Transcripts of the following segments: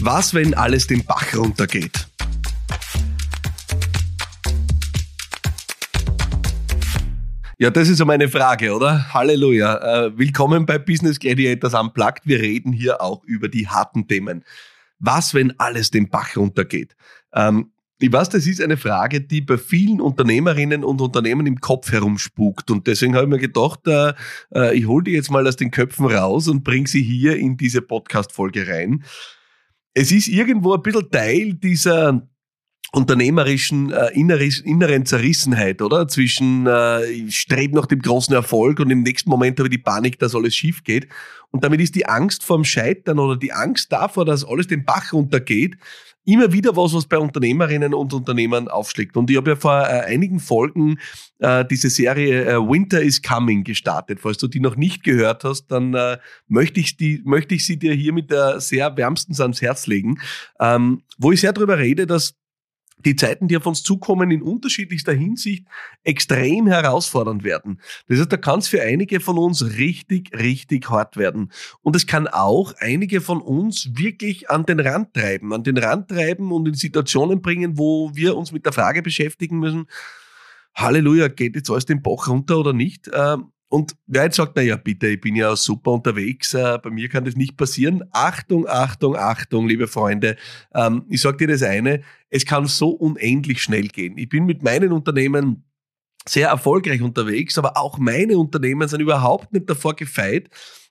Was, wenn alles den Bach runtergeht? Ja, das ist ja meine Frage, oder? Halleluja. Äh, willkommen bei Business Gladiators Unplugged. Wir reden hier auch über die harten Themen. Was, wenn alles den Bach runtergeht? Ähm, ich weiß, das ist eine Frage, die bei vielen Unternehmerinnen und Unternehmen im Kopf herumspukt. Und deswegen habe ich mir gedacht, äh, äh ich hole die jetzt mal aus den Köpfen raus und bringe sie hier in diese Podcast-Folge rein es ist irgendwo ein bisschen Teil dieser unternehmerischen äh, inneren Zerrissenheit, oder? Zwischen äh, ich strebe nach dem großen Erfolg und im nächsten Moment habe ich die Panik, dass alles schief geht. Und damit ist die Angst vorm Scheitern oder die Angst davor, dass alles den Bach runtergeht, immer wieder was, was bei Unternehmerinnen und Unternehmern aufschlägt. Und ich habe ja vor äh, einigen Folgen äh, diese Serie äh, Winter is Coming gestartet. Falls du die noch nicht gehört hast, dann äh, möchte, ich die, möchte ich sie dir hier mit der sehr wärmstens ans Herz legen, ähm, wo ich sehr darüber rede, dass die Zeiten, die auf uns zukommen, in unterschiedlichster Hinsicht extrem herausfordernd werden. Das heißt, da kann es für einige von uns richtig, richtig hart werden. Und es kann auch einige von uns wirklich an den Rand treiben, an den Rand treiben und in Situationen bringen, wo wir uns mit der Frage beschäftigen müssen, Halleluja, geht jetzt alles den Bach runter oder nicht? Ähm, und wer jetzt sagt, na ja, bitte, ich bin ja super unterwegs, äh, bei mir kann das nicht passieren. Achtung, Achtung, Achtung, liebe Freunde. Ähm, ich sage dir das eine, es kann so unendlich schnell gehen. Ich bin mit meinen Unternehmen sehr erfolgreich unterwegs, aber auch meine Unternehmen sind überhaupt nicht davor gefeit,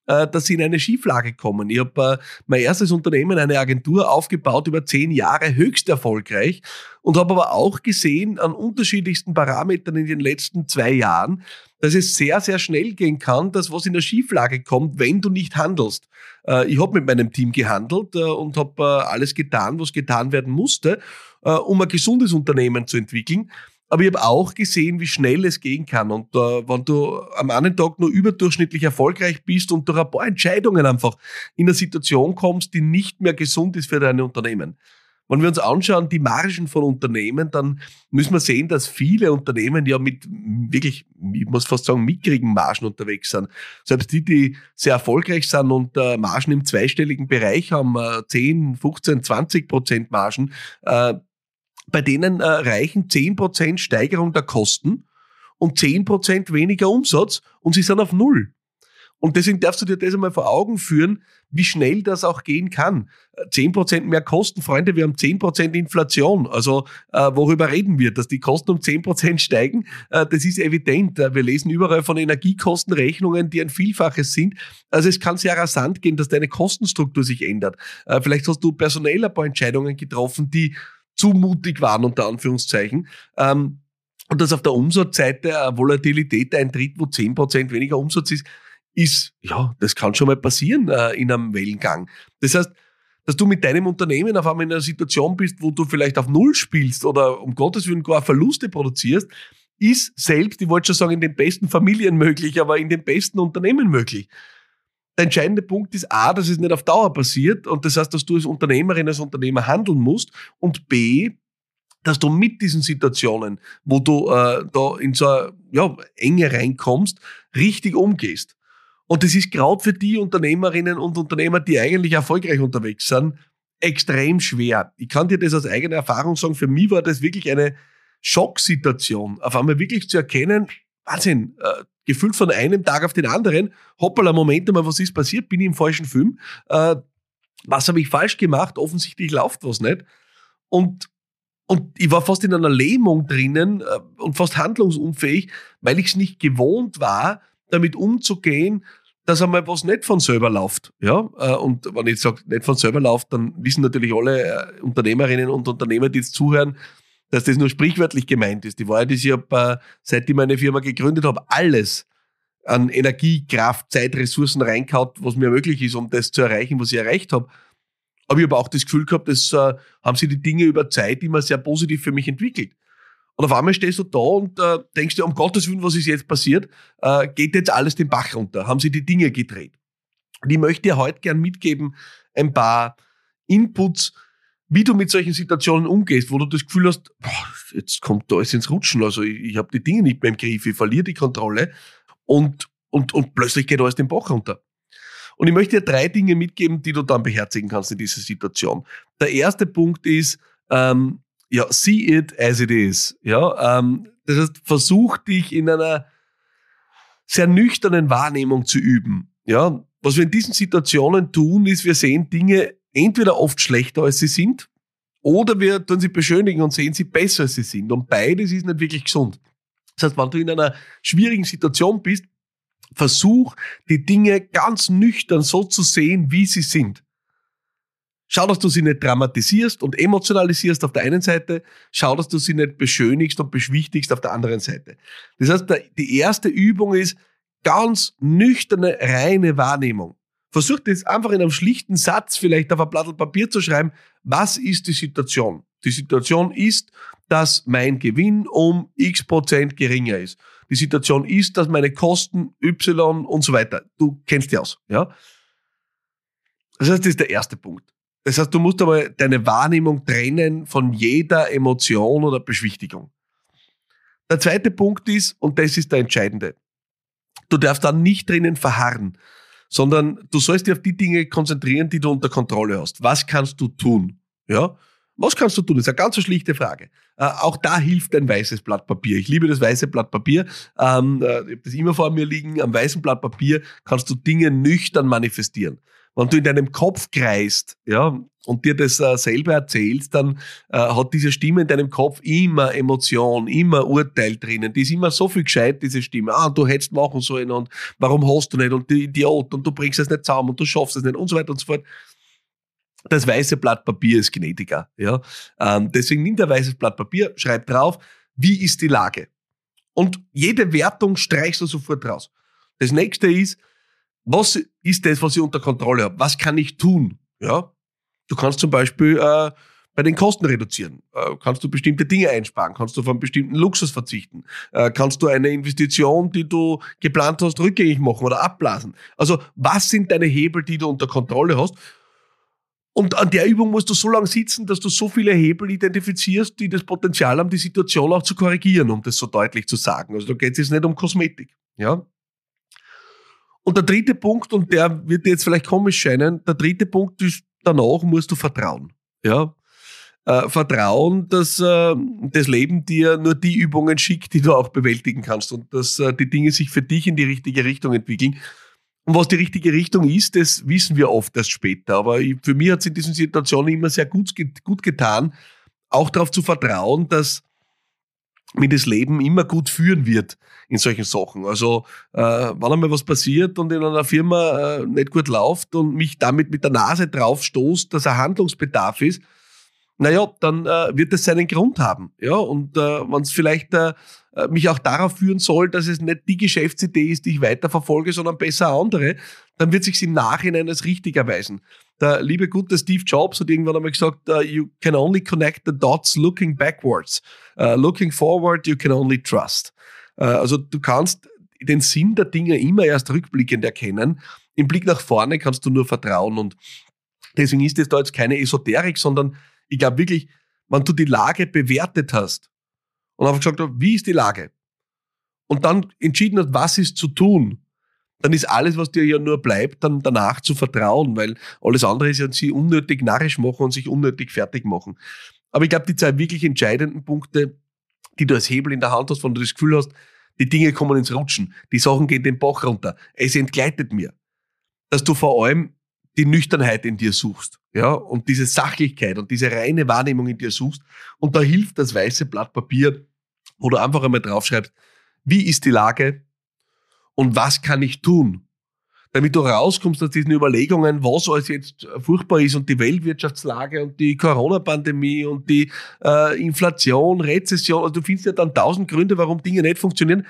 äh, dass sie in eine Schieflage kommen. Ich habe äh, mein erstes Unternehmen, eine Agentur, aufgebaut über zehn Jahre, höchst erfolgreich und habe aber auch gesehen an unterschiedlichsten Parametern in den letzten zwei Jahren, dass es sehr, sehr schnell gehen kann, dass was in der Schieflage kommt, wenn du nicht handelst. Äh, ich habe mit meinem Team gehandelt und habe alles getan, was getan werden musste, um ein gesundes Unternehmen zu entwickeln. Aber ich habe auch gesehen, wie schnell es gehen kann. Und äh, wenn du am einen Tag nur überdurchschnittlich erfolgreich bist und durch ein paar Entscheidungen einfach in eine Situation kommst, die nicht mehr gesund ist für dein Unternehmen. Wenn wir uns anschauen, die Margen von Unternehmen, dann müssen wir sehen, dass viele Unternehmen ja mit wirklich, ich muss fast sagen, mickrigen Margen unterwegs sind. Selbst die, die sehr erfolgreich sind und äh, Margen im zweistelligen Bereich haben, äh, 10, 15, 20 Prozent Margen, äh, bei denen äh, reichen 10% Steigerung der Kosten und 10% weniger Umsatz und sie sind auf Null. Und deswegen darfst du dir das einmal vor Augen führen, wie schnell das auch gehen kann. 10% mehr Kosten, Freunde, wir haben 10% Inflation. Also äh, worüber reden wir? Dass die Kosten um 10% steigen, äh, das ist evident. Wir lesen überall von Energiekostenrechnungen, die ein Vielfaches sind. Also es kann sehr rasant gehen, dass deine Kostenstruktur sich ändert. Äh, vielleicht hast du personell ein paar Entscheidungen getroffen, die zu mutig waren, unter Anführungszeichen. Ähm, und dass auf der Umsatzseite eine Volatilität eintritt, wo zehn Prozent weniger Umsatz ist, ist, ja, das kann schon mal passieren äh, in einem Wellengang. Das heißt, dass du mit deinem Unternehmen auf einmal in einer Situation bist, wo du vielleicht auf Null spielst oder um Gottes Willen gar Verluste produzierst, ist selbst, ich wollte schon sagen, in den besten Familien möglich, aber in den besten Unternehmen möglich der entscheidende Punkt ist A, dass es nicht auf Dauer passiert und das heißt, dass du als Unternehmerin, als Unternehmer handeln musst und B, dass du mit diesen Situationen, wo du äh, da in so eine ja, Enge reinkommst, richtig umgehst. Und das ist gerade für die Unternehmerinnen und Unternehmer, die eigentlich erfolgreich unterwegs sind, extrem schwer. Ich kann dir das aus eigener Erfahrung sagen, für mich war das wirklich eine Schocksituation, auf einmal wirklich zu erkennen, Wahnsinn, äh, gefühlt von einem Tag auf den anderen, hoppala, Moment mal, was ist passiert? Bin ich im falschen Film? Äh, was habe ich falsch gemacht? Offensichtlich läuft was nicht. Und, und ich war fast in einer Lähmung drinnen äh, und fast handlungsunfähig, weil ich es nicht gewohnt war, damit umzugehen, dass einmal was nicht von selber läuft. Ja? Äh, und wenn ich sage, nicht von selber läuft, dann wissen natürlich alle äh, Unternehmerinnen und Unternehmer, die jetzt zuhören, dass das nur sprichwörtlich gemeint ist. Die Wahrheit ist, ich habe, äh, seit ich meine Firma gegründet habe, alles an Energie, Kraft, Zeit, Ressourcen reingehauen, was mir möglich ist, um das zu erreichen, was ich erreicht habe. Aber ich habe auch das Gefühl gehabt, dass äh, haben sich die Dinge über Zeit immer sehr positiv für mich entwickelt. Und auf einmal stehst du da und äh, denkst dir, um Gottes Willen, was ist jetzt passiert? Äh, geht jetzt alles den Bach runter? Haben sie die Dinge gedreht? Und ich möchte dir heute gern mitgeben, ein paar Inputs, wie du mit solchen Situationen umgehst, wo du das Gefühl hast, boah, jetzt kommt da alles ins Rutschen, also ich, ich habe die Dinge nicht mehr im Griff, ich verliere die Kontrolle und, und, und plötzlich geht alles den Bach runter. Und ich möchte dir drei Dinge mitgeben, die du dann beherzigen kannst in dieser Situation. Der erste Punkt ist, ähm, ja, see it as it is. Ja, ähm, das heißt, versuch dich in einer sehr nüchternen Wahrnehmung zu üben. Ja, was wir in diesen Situationen tun, ist, wir sehen Dinge entweder oft schlechter, als sie sind, oder wir tun sie beschönigen und sehen sie besser, als sie sind. Und beides ist nicht wirklich gesund. Das heißt, wenn du in einer schwierigen Situation bist, versuch die Dinge ganz nüchtern so zu sehen, wie sie sind. Schau, dass du sie nicht dramatisierst und emotionalisierst auf der einen Seite. Schau, dass du sie nicht beschönigst und beschwichtigst auf der anderen Seite. Das heißt, die erste Übung ist ganz nüchterne, reine Wahrnehmung. Versuch das einfach in einem schlichten Satz vielleicht auf ein Blatt Papier zu schreiben. Was ist die Situation? Die Situation ist, dass mein Gewinn um x Prozent geringer ist. Die Situation ist, dass meine Kosten y und so weiter. Du kennst die aus, ja? Das heißt, das ist der erste Punkt. Das heißt, du musst aber deine Wahrnehmung trennen von jeder Emotion oder Beschwichtigung. Der zweite Punkt ist, und das ist der entscheidende, du darfst dann nicht drinnen verharren, sondern du sollst dich auf die Dinge konzentrieren, die du unter Kontrolle hast. Was kannst du tun? Ja? Was kannst du tun? Das ist eine ganz schlichte Frage. Äh, auch da hilft ein weißes Blatt Papier. Ich liebe das weiße Blatt Papier. Ähm, äh, ich habe das immer vor mir liegen. Am weißen Blatt Papier kannst du Dinge nüchtern manifestieren wenn du in deinem Kopf kreist, ja, und dir das äh, selber erzählst, dann äh, hat diese Stimme in deinem Kopf immer Emotion, immer Urteil drinnen. Die ist immer so viel gescheit, diese Stimme. Ah, du hättest machen sollen und warum hast du nicht und die Idiot und du bringst es nicht zusammen und du schaffst es nicht und so weiter und so fort. Das weiße Blatt Papier ist gnädiger. Ja? Ähm, deswegen nimm ein weißes Blatt Papier, schreib drauf, wie ist die Lage? Und jede Wertung streichst du sofort raus. Das nächste ist, was ist das, was ich unter Kontrolle habe? Was kann ich tun? Ja, du kannst zum Beispiel äh, bei den Kosten reduzieren. Äh, kannst du bestimmte Dinge einsparen? Kannst du von bestimmten Luxus verzichten? Äh, kannst du eine Investition, die du geplant hast, rückgängig machen oder abblasen? Also, was sind deine Hebel, die du unter Kontrolle hast? Und an der Übung musst du so lange sitzen, dass du so viele Hebel identifizierst, die das Potenzial haben, die Situation auch zu korrigieren, um das so deutlich zu sagen. Also da geht es jetzt nicht um Kosmetik. Ja? Und der dritte Punkt, und der wird dir jetzt vielleicht komisch scheinen, der dritte Punkt ist, danach musst du vertrauen. Ja? Äh, vertrauen, dass äh, das Leben dir nur die Übungen schickt, die du auch bewältigen kannst und dass äh, die Dinge sich für dich in die richtige Richtung entwickeln. Und was die richtige Richtung ist, das wissen wir oft erst später. Aber ich, für mich hat es in diesen Situationen immer sehr gut, gut getan, auch darauf zu vertrauen, dass mir das Leben immer gut führen wird in solchen Sachen. Also äh, wenn einmal was passiert und in einer Firma äh, nicht gut läuft und mich damit mit der Nase drauf stoßt, dass ein Handlungsbedarf ist, naja, dann äh, wird es seinen Grund haben. Ja, und äh, wenn es vielleicht äh, mich auch darauf führen soll, dass es nicht die Geschäftsidee ist, die ich weiterverfolge, sondern besser andere, dann wird sich im Nachhinein als richtig erweisen. Der liebe gute Steve Jobs hat irgendwann einmal gesagt, uh, you can only connect the dots looking backwards. Uh, looking forward, you can only trust. Uh, also du kannst den Sinn der Dinge immer erst rückblickend erkennen. Im Blick nach vorne kannst du nur vertrauen und deswegen ist das da jetzt keine Esoterik, sondern ich glaube wirklich, wenn du die Lage bewertet hast und einfach gesagt hast, wie ist die Lage? Und dann entschieden hast, was ist zu tun, dann ist alles, was dir ja nur bleibt, dann danach zu vertrauen, weil alles andere ist ja sie unnötig narrisch machen und sich unnötig fertig machen. Aber ich glaube, die zwei wirklich entscheidenden Punkte, die du als Hebel in der Hand hast, wenn du das Gefühl hast, die Dinge kommen ins Rutschen, die Sachen gehen den Bach runter, es entgleitet mir, dass du vor allem die Nüchternheit in dir suchst, ja, und diese Sachlichkeit und diese reine Wahrnehmung in dir suchst. Und da hilft das weiße Blatt Papier, wo du einfach einmal draufschreibst, wie ist die Lage und was kann ich tun? Damit du rauskommst aus diesen Überlegungen, was alles jetzt furchtbar ist und die Weltwirtschaftslage und die Corona-Pandemie und die äh, Inflation, Rezession. Also du findest ja dann tausend Gründe, warum Dinge nicht funktionieren.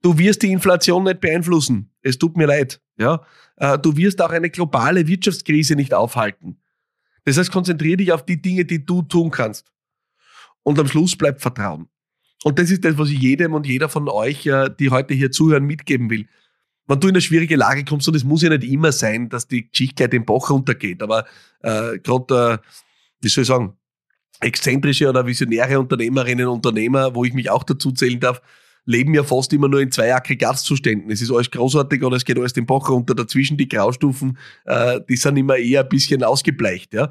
Du wirst die Inflation nicht beeinflussen. Es tut mir leid. Ja, äh, du wirst auch eine globale Wirtschaftskrise nicht aufhalten. Das heißt, konzentriere dich auf die Dinge, die du tun kannst. Und am Schluss bleibt Vertrauen. Und das ist das, was ich jedem und jeder von euch, äh, die heute hier zuhören, mitgeben will. Wenn du in eine schwierige Lage kommst, und es muss ja nicht immer sein, dass die Geschichte den Bach runtergeht, aber äh, gerade, äh, wie soll ich sagen, exzentrische oder visionäre Unternehmerinnen und Unternehmer, wo ich mich auch dazu zählen darf, leben ja fast immer nur in zwei Aggregatzuständen. Es ist alles großartig oder es geht alles den Bach runter. Dazwischen die Graustufen, äh, die sind immer eher ein bisschen ausgebleicht. Ja.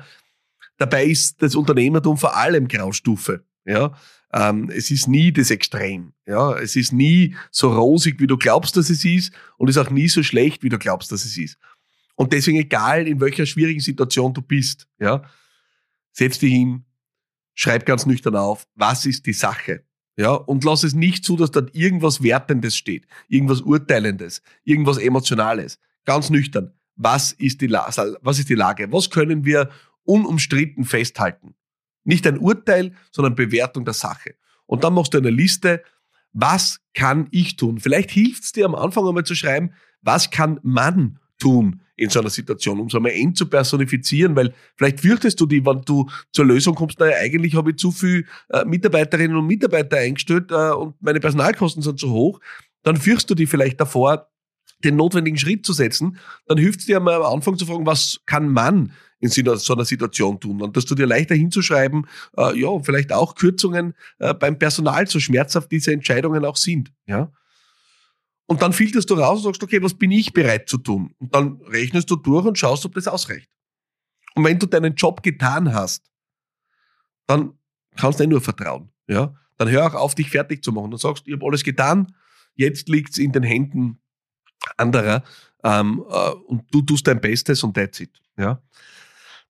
Dabei ist das Unternehmertum vor allem Graustufe. Ja. Ähm, es ist nie das Extrem. Ja. Es ist nie so rosig, wie du glaubst, dass es ist und ist auch nie so schlecht, wie du glaubst, dass es ist. Und deswegen, egal in welcher schwierigen Situation du bist, ja, setz dich hin, schreib ganz nüchtern auf, was ist die Sache? Ja, und lass es nicht zu, dass dort irgendwas Wertendes steht, irgendwas Urteilendes, irgendwas Emotionales. Ganz nüchtern. Was ist die, La was ist die Lage? Was können wir unumstritten festhalten? Nicht ein Urteil, sondern Bewertung der Sache. Und dann machst du eine Liste, was kann ich tun? Vielleicht hilft es dir am Anfang einmal zu schreiben, was kann man tun in so einer Situation, um es einmal eng zu personifizieren, weil vielleicht fürchtest du die, wenn du zur Lösung kommst, naja, eigentlich habe ich zu viel äh, Mitarbeiterinnen und Mitarbeiter eingestellt äh, und meine Personalkosten sind zu hoch, dann fürchtest du die vielleicht davor, den notwendigen Schritt zu setzen, dann hilft es dir einmal am Anfang zu fragen, was kann man in so einer Situation tun? Und dass du dir leichter hinzuschreiben, äh, ja, vielleicht auch Kürzungen äh, beim Personal, so schmerzhaft diese Entscheidungen auch sind. Ja? Und dann filterst du raus und sagst, okay, was bin ich bereit zu tun? Und dann rechnest du durch und schaust, ob das ausreicht. Und wenn du deinen Job getan hast, dann kannst du dir nur vertrauen. Ja? Dann hör auch auf, dich fertig zu machen. Dann sagst, ich habe alles getan, jetzt liegt's in den Händen anderer ähm, äh, und du tust dein Bestes und that's it. Ja?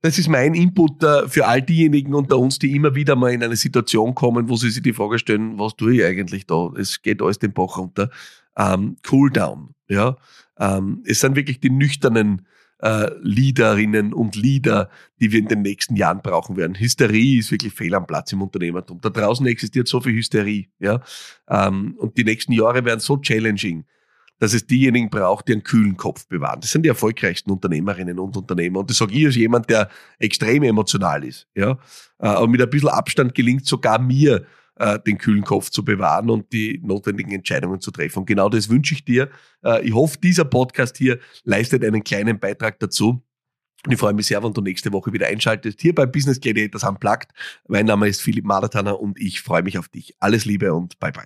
Das ist mein Input äh, für all diejenigen unter uns, die immer wieder mal in eine Situation kommen, wo sie sich die Frage stellen, was tue ich eigentlich da? Es geht alles den Bach runter ähm, Cooldown. Ja? Ähm, es sind wirklich die nüchternen äh, Leaderinnen und Leader, die wir in den nächsten Jahren brauchen werden. Hysterie ist wirklich fehl am Platz im Unternehmertum. Da draußen existiert so viel Hysterie. Ja? Ähm, und die nächsten Jahre werden so challenging, dass es diejenigen braucht, die einen kühlen Kopf bewahren. Das sind die erfolgreichsten Unternehmerinnen und Unternehmer. Und das sage ich als jemand, der extrem emotional ist. Ja? Äh, aber mit ein bisschen Abstand gelingt sogar mir, äh, den kühlen Kopf zu bewahren und die notwendigen Entscheidungen zu treffen. Und genau das wünsche ich dir. Äh, ich hoffe, dieser Podcast hier leistet einen kleinen Beitrag dazu. Und ich freue mich sehr, wenn du nächste Woche wieder einschaltest. Hier bei Business Gladiators Unplugged. Mein Name ist Philipp Madatana und ich freue mich auf dich. Alles Liebe und bye bye.